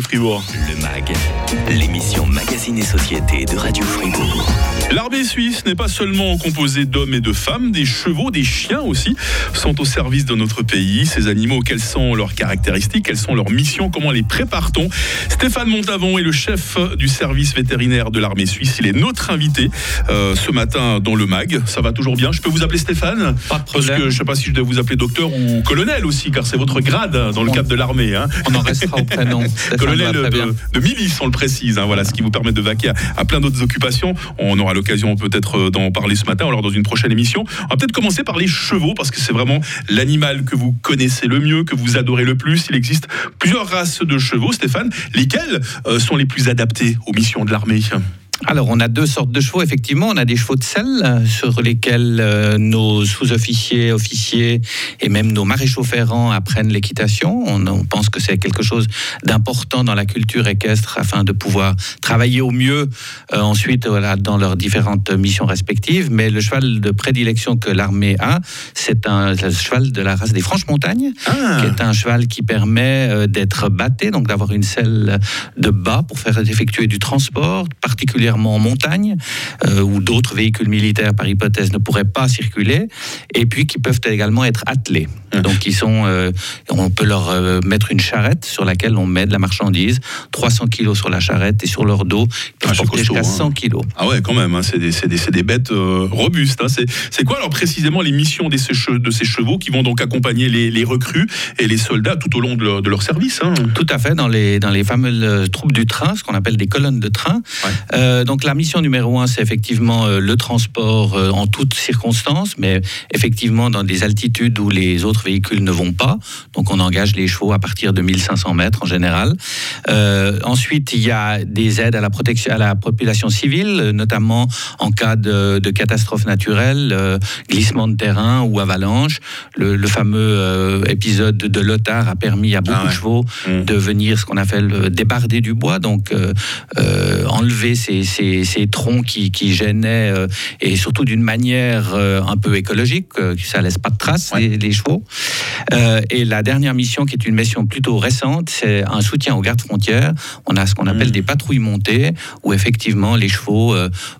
Fribourg. Le MAG, l'émission Magazine et Société de Radio Fribourg. L'armée suisse n'est pas seulement composée d'hommes et de femmes, des chevaux, des chiens aussi sont au service de notre pays. Ces animaux, quelles sont leurs caractéristiques, quelles sont leurs missions, comment les prépare-t-on? Stéphane Montavon est le chef du service vétérinaire de l'armée suisse. Il est notre invité euh, ce matin dans le MAG. Ça va toujours bien? Je peux vous appeler Stéphane? Pas de Parce problème. que je ne sais pas si je dois vous appeler docteur ou colonel aussi, car c'est votre grade dans le cadre de l'armée. hein. On en restera au prénom. Colonel de, de milice, on le hein, voilà, ce qui vous permet de vaquer à, plein d'autres occupations. On aura l'occasion peut-être euh, d'en parler ce matin, alors dans une prochaine émission. On va peut-être commencer par les chevaux, parce que c'est vraiment l'animal que vous connaissez le mieux, que vous adorez le plus. Il existe plusieurs races de chevaux, Stéphane. Lesquels euh, sont les plus adaptés aux missions de l'armée? Alors, on a deux sortes de chevaux, effectivement. On a des chevaux de selle euh, sur lesquels euh, nos sous-officiers, officiers et même nos maréchaux ferrants apprennent l'équitation. On, on pense que c'est quelque chose d'important dans la culture équestre afin de pouvoir travailler au mieux euh, ensuite voilà, dans leurs différentes missions respectives. Mais le cheval de prédilection que l'armée a, c'est un le cheval de la race des Franches-Montagnes. Ah, qui est un cheval qui permet euh, d'être batté, donc d'avoir une selle de bas pour faire effectuer du transport, particulièrement en montagne, euh, où d'autres véhicules militaires, par hypothèse, ne pourraient pas circuler, et puis qui peuvent également être attelés. Donc, ils sont, euh, on peut leur euh, mettre une charrette sur laquelle on met de la marchandise, 300 kilos sur la charrette, et sur leur dos, peuvent Ah, jusqu'à hein. 100 kilos. Ah ouais, quand même, hein, c'est des, des- des bêtes euh, robustes. hein. C'est quoi alors précisément les missions de ces, che- de ces chevaux qui vont donc accompagner les, les recrues et les soldats tout au long de leur, de leur service hein? Tout à fait, dans les, dans les fameuses troupes du train, ce qu'on appelle des colonnes de train. Ouais. Euh, donc la mission numéro un, c'est effectivement euh, le transport euh, en toutes circonstances, mais effectivement dans des altitudes où les autres véhicules ne vont pas. Donc on engage les chevaux à partir de 1500 mètres en général. Ensuite, il y a des aides à la protection à la population civile, notamment en cas de, de catastrophe naturelle, glissement de terrain ou avalanche. Le, le fameux épisode de Lothar a permis à beaucoup Ah ouais. de chevaux Mm. de venir ce qu'on appelle débarder du bois, donc enlever ces, ces- ces troncs qui, qui gênaient euh, et surtout d'une manière euh, un peu écologique, euh, ça laisse pas de traces Ouais. les, les chevaux. Et la dernière mission, qui est une mission plutôt récente, c'est un soutien aux gardes frontières. On a ce qu'on appelle Mm. des patrouilles montées, où effectivement les chevaux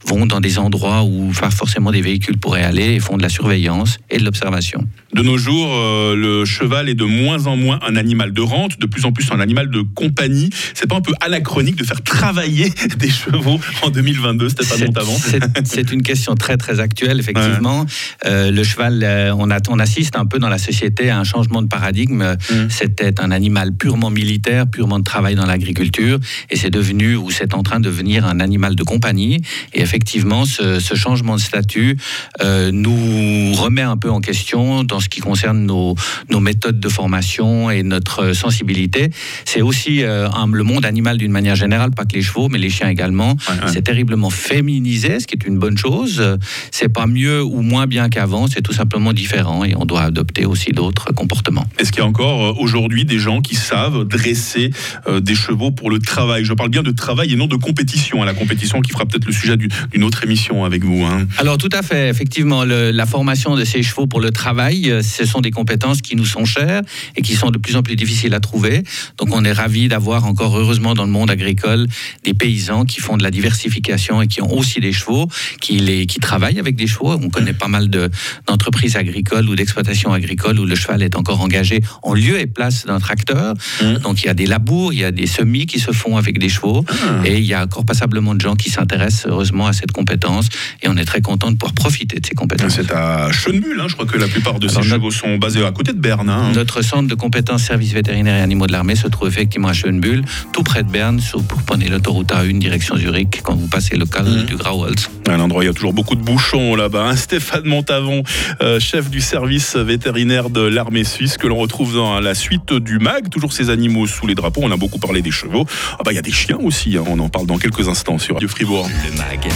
vont dans des endroits où forcément des véhicules pourraient aller et font de la surveillance et de l'observation. De nos jours, le cheval est de moins en moins un animal de rente, de plus en plus un animal de compagnie. C'est pas un peu anachronique de faire travailler des chevaux en 2022, Stéphane C'est- Montavant c'est- C'est une question très très actuelle, effectivement. Euh, le cheval, euh, on, a- on assiste un peu dans la société à un changement de paradigme. Mm. C'était un animal purement militaire, purement de travail dans l'agriculture, et c'est devenu, ou c'est en train de devenir un animal de compagnie. Et effectivement, ce, ce changement de statut euh, nous remet un peu en question dans ce qui concerne nos, nos méthodes de formation et notre sensibilité. C'est aussi un- le monde animal d'une manière générale, pas que les chevaux, mais les chiens également. Ouais, ouais. C'est terriblement féminisé, ce qui est une bonne chose. C'est pas mieux ou moins bien qu'avant, c'est tout simplement différent et on doit adopter aussi d'autres comportements. Est-ce qu'il y a encore euh, aujourd'hui des gens qui savent dresser euh, des chevaux pour le travail? Je parle bien de travail et non de compétition. hein, la compétition qui fera peut-être le sujet du- d'une autre émission avec vous. hein. Alors tout à fait, effectivement, le- la formation de ces chevaux pour le travail, euh, ce sont des compétences qui nous sont chères et qui sont de plus en plus difficiles à trouver. Donc on est ravis d'avoir encore heureusement dans le monde agricole des paysans qui font de la diversification et qui ont aussi des chevaux, qui, les, qui travaillent avec des chevaux. On connaît pas mal de- d'entreprises agricoles ou d'exploitations agricoles où le cheval est encore engagé en lieu et place d'un tracteur. Mhm. Donc il y a des labours, il y a des semis qui se font avec des chevaux. Ah. Et il y a encore passablement de gens qui s'intéressent heureusement à cette compétence et on est très content de pouvoir profiter de ces compétences. C'est à Schönbuhl, hein, je crois que la plupart de ces Alors, notre- chevaux sont basés à côté de Berne. hein. Notre centre de compétences services vétérinaires et animaux de l'armée se trouve effectivement à Schönbuhl, tout près de Berne, sur- pour prendre l'autoroute A1 direction Zurich quand vous passez le cal Mhm. du Grauholz. Un endroit, il y a toujours beaucoup de bouchons là-bas. hein. Stéphane Montavon, euh, chef du service vétérinaire de l'armée suisse, que l'on retrouve dans la suite du MAG. Toujours ces animaux sous les drapeaux. On a beaucoup parlé des chevaux. Ah bah, il y a des chiens aussi. hein. On en parle dans quelques instants sur Radio Fribourg. Le MAG,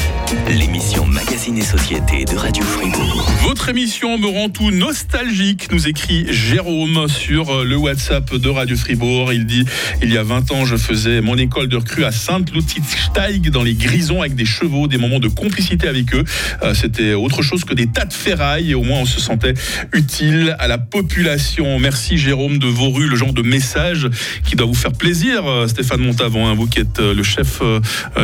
l'émission Magazine et Société de Radio Fribourg. Votre émission me rend tout nostalgique, nous écrit Jérôme sur euh, le WhatsApp de Radio Fribourg. Il dit Il y a 20 ans, je faisais mon école de recrue à Sainte-Lutzig dans les Grisons avec des chevaux, des moments de complicité avec eux. Euh, C'était autre chose que des tas de ferrailles et au moins on se sentait utile à la la population. Merci Jérôme de Vauru, le genre de message qui doit vous faire plaisir, euh, Stéphane Montavon, hein, vous qui êtes le chef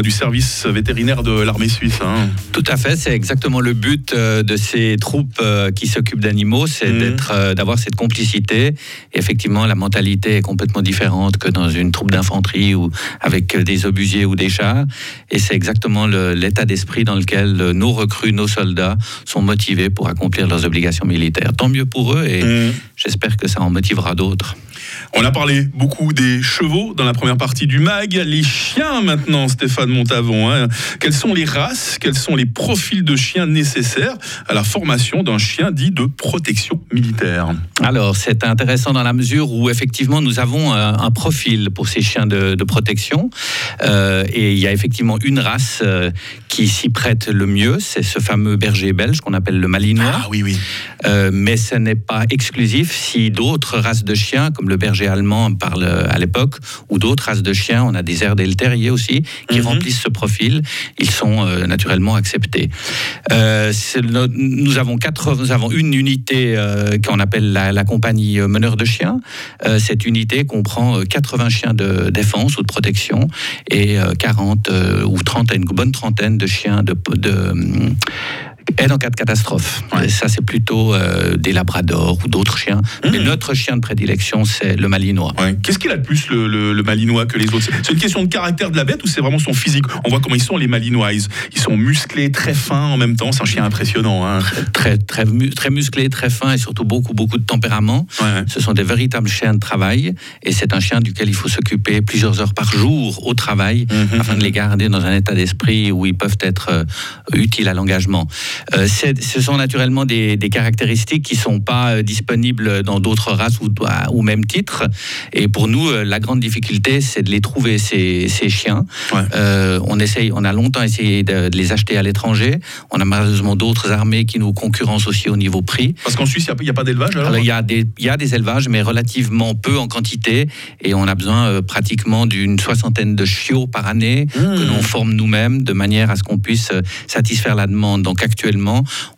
du service vétérinaire de l'armée suisse. Hein. Tout à fait, c'est exactement le but de ces troupes qui s'occupent d'animaux, c'est mmh. d'être, d'avoir cette complicité. Et effectivement, la mentalité est complètement différente que dans une troupe d'infanterie ou avec des obusiers ou des chars. Et c'est exactement l'état d'esprit dans lequel nos recrues, nos soldats sont motivés pour accomplir leurs obligations militaires. Tant mieux pour eux et mmh. J'espère que ça en motivera d'autres. On a parlé beaucoup des chevaux dans la première partie du MAG. Les chiens maintenant, Stéphane Montavon. Hein. Quelles sont les races, quels sont les profils de chiens nécessaires à la formation d'un chien dit de protection militaire? Alors, c'est intéressant dans la mesure où effectivement nous avons un, profil pour ces chiens de, protection. Euh, et il y a effectivement une race euh, qui s'y prête le mieux, c'est ce fameux berger belge qu'on appelle le malinois. Ah oui, oui. Euh, mais ce n'est pas exclusif si d'autres races de chiens, comme le berger allemand parle à l'époque, ou d'autres races de chiens, on a des airs le terrier aussi, qui mhm. remplissent ce profil, ils sont euh, naturellement acceptés. Euh, nous, avons quatre, nous avons une unité euh, qu'on appelle la, compagnie meneur de chiens. cette unité comprend 80 chiens de défense ou de protection et 40 ou 30, une bonne trentaine de chiens de, de aide en cas de catastrophe. Ça, c'est plutôt euh, des labradors ou d'autres chiens. Mais mmh. notre chien de prédilection, c'est le malinois. Qu'est-ce qu'il a de plus, le, malinois, que les autres? C'est une question de caractère de la bête ou c'est vraiment son physique? On voit comment ils sont, les malinois. Ils, sont musclés, très fins en même temps. C'est un chien impressionnant. Hein. Très, très, très, musclé, très fin et surtout beaucoup, beaucoup de tempérament. Ce sont des véritables chiens de travail et c'est un chien duquel il faut s'occuper plusieurs heures par jour au travail mmh, mmh, afin de les garder dans un état d'esprit où ils peuvent être euh, utiles à l'engagement. Euh, ce sont naturellement des, caractéristiques qui ne sont pas euh, disponibles dans d'autres races ou, ou même titres. Et pour nous, euh, la grande difficulté, c'est de les trouver, ces, chiens. on, essaye, on a longtemps essayé de, les acheter à l'étranger. On a malheureusement d'autres armées qui nous concurrencent aussi au niveau prix. Parce qu'en Suisse, il n'y a, pas d'élevage il, y a des, il y a des élevages, mais relativement peu en quantité. Et on a besoin pratiquement d'une soixantaine de chiots par année que mmh. l'on forme nous-mêmes de manière à ce qu'on puisse satisfaire la demande. Donc actuellement,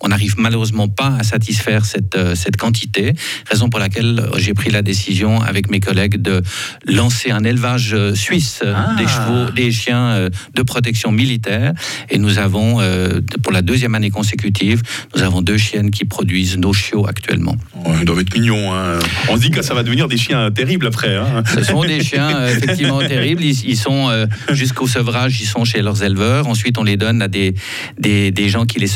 on n'arrive malheureusement pas à satisfaire cette, euh, cette quantité, raison pour laquelle euh, j'ai pris la décision avec mes collègues de lancer un élevage euh, suisse ah. des chevaux, des chiens de protection militaire. Et nous avons, pour la deuxième année consécutive, nous avons deux chiennes qui produisent nos chiots actuellement. ils doivent être mignons. Hein. On se dit que ça va devenir des chiens terribles après. Hein. Ce sont des chiens effectivement terribles. Ils, sont jusqu'au sevrage, ils sont chez leurs éleveurs. Ensuite, on les donne à des, des, des gens qui les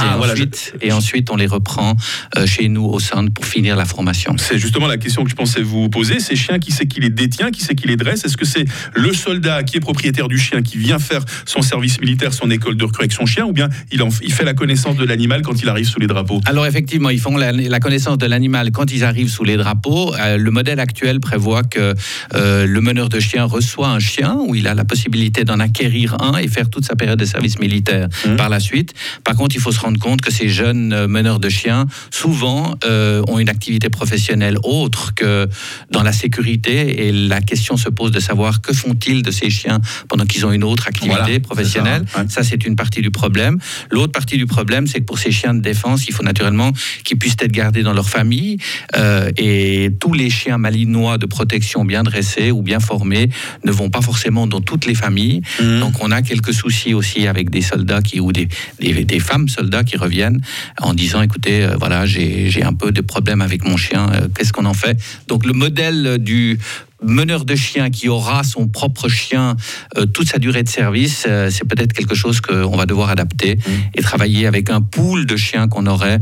ah, et, ensuite, et ensuite on les reprend euh, chez nous au centre pour finir la formation. C'est justement la question que je pensais vous poser. Ces chiens, qui c'est qui les détient, qui c'est qui les dresse? Est-ce que c'est le soldat qui est propriétaire du chien qui vient faire son service militaire, son école de recrue avec son chien, ou bien il, il fait la connaissance de l'animal quand il arrive sous les drapeaux? Alors effectivement, ils font la, connaissance de l'animal quand ils arrivent sous les drapeaux. Euh, le modèle actuel prévoit que euh, le meneur de chien reçoit un chien où il a la possibilité d'en acquérir un et faire toute sa période de service militaire mmh. par la suite. Par contre, il faut se rendre compte que ces jeunes euh, meneurs de chiens, souvent, euh, ont une activité professionnelle autre que dans la sécurité. Et la question se pose de savoir que font-ils de ces chiens pendant qu'ils ont une autre activité professionnelle. Ça, c'est une partie du problème. L'autre partie du problème, c'est que pour ces chiens de défense, il faut naturellement qu'ils puissent être gardés dans leur famille. Euh, et tous les chiens malinois de protection bien dressés ou bien formés ne vont pas forcément dans toutes les familles. Mmh. Donc, on a quelques soucis aussi avec des soldats qui, ou des, des, des femmes soldats qui reviennent en disant écoutez, euh, voilà, j'ai un peu de problèmes avec mon chien, euh, qu'est-ce qu'on en fait? Donc le modèle du meneur de chien qui aura son propre chien euh, toute sa durée de service, c'est peut-être quelque chose qu'on va devoir adapter mmh. et travailler avec un pool de chiens qu'on aurait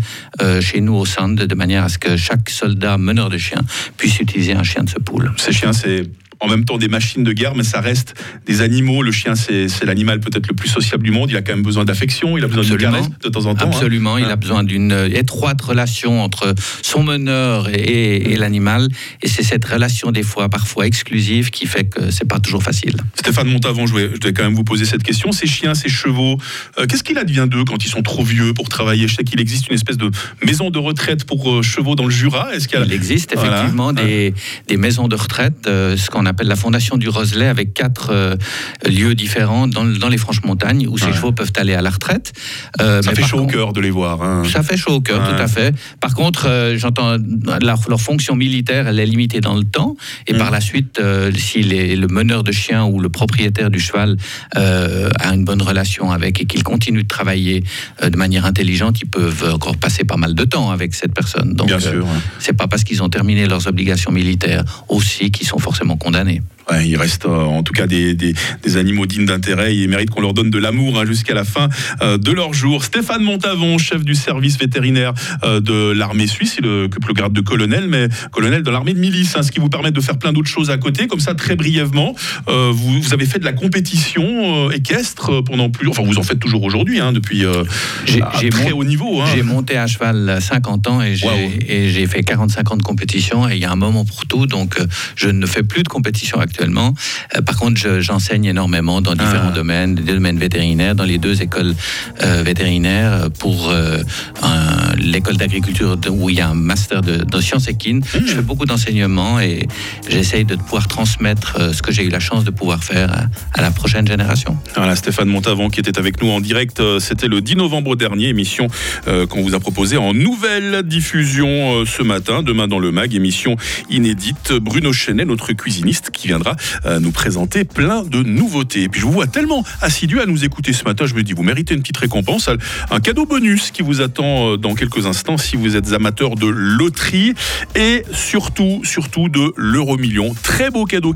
chez nous au centre, de manière à ce que chaque soldat meneur de chien puisse utiliser un chien de ce pool. Ces chiens, c'est en même temps des machines de guerre, mais ça reste des animaux. Le chien, c'est l'animal peut-être le plus sociable du monde. Il a quand même besoin d'affection, il a besoin de caresse de temps en temps. Hein. Absolument, il a besoin d'une étroite relation entre son meneur et, l'animal. Et c'est cette relation des fois, parfois exclusive, qui fait que c'est pas toujours facile. Stéphane Montavon, je vais, je quand même vous poser cette question. Ces chiens, ces chevaux, euh, qu'est-ce qu'il advient d'eux quand ils sont trop vieux pour travailler? Je sais qu'il existe une espèce de maison de retraite pour euh, chevaux dans le Jura. Est-ce qu'il il existe effectivement des, des, maisons de retraite, euh, ce qu'on qu'on appelle la Fondation du Roselet avec quatre euh, lieux différents dans, dans les Franches-Montagnes où ces chevaux peuvent aller à la retraite. Euh, Ça mais fait chaud au cœur de les voir. hein. ça fait chaud au cœur, Ouais. tout à fait. Par contre, euh, j'entends leur, leur fonction militaire, elle est limitée dans le temps. Et Mm. par la suite, si les- le meneur de chien ou le propriétaire du cheval a une bonne relation avec et qu'il continue de travailler de manière intelligente, ils peuvent encore passer pas mal de temps avec cette personne. Donc, Bien sûr. ouais. c'est pas parce qu'ils ont terminé leurs obligations militaires aussi qu'ils sont forcément condamnés. d'années. Ouais, il reste euh, en tout cas des, des- des animaux dignes d'intérêt et ils méritent qu'on leur donne de l'amour hein, jusqu'à la fin euh, de leur jour. Stéphane Montavon, chef du service vétérinaire euh, de l'armée suisse, il occupe le grade de colonel, mais colonel dans l'armée de milice, hein, ce qui vous permet de faire plein d'autres choses à côté, comme ça très brièvement. Euh, vous, vous avez fait de la compétition euh, équestre pendant plus, enfin vous en faites toujours aujourd'hui, hein, depuis euh, J'ai- très haut niveau. hein. J'ai monté à cheval 50 ans et j'ai j'ai fait 45 ans de compétition et il y a un moment pour tout. Donc je ne fais plus de compétition actuellement. Euh, par contre, je- j'enseigne énormément dans différents Ah. domaines, des domaines vétérinaires, dans les deux écoles euh, vétérinaires pour euh, l'école d'agriculture où il y a un master de, de sciences équines. Je fais beaucoup d'enseignement et j'essaye de pouvoir transmettre euh, ce que j'ai eu la chance de pouvoir faire à, à la prochaine génération. Voilà, Stéphane Montavon qui était avec nous en direct. euh, C'était le 10 novembre dernier, émission euh, qu'on vous a proposée en nouvelle diffusion euh, ce matin. Demain dans le MAG, émission inédite. Bruno Chenet, notre cuisiniste, qui viendra euh, nous présenter plein de nouveautés. Et puis je vous vois tellement assidu à nous écouter ce matin, je me dis, vous méritez une petite récompense, un cadeau bonus qui vous attend euh, dans quelques instants si vous êtes amateur de loterie et surtout, surtout de l'euro million. Très beau cadeau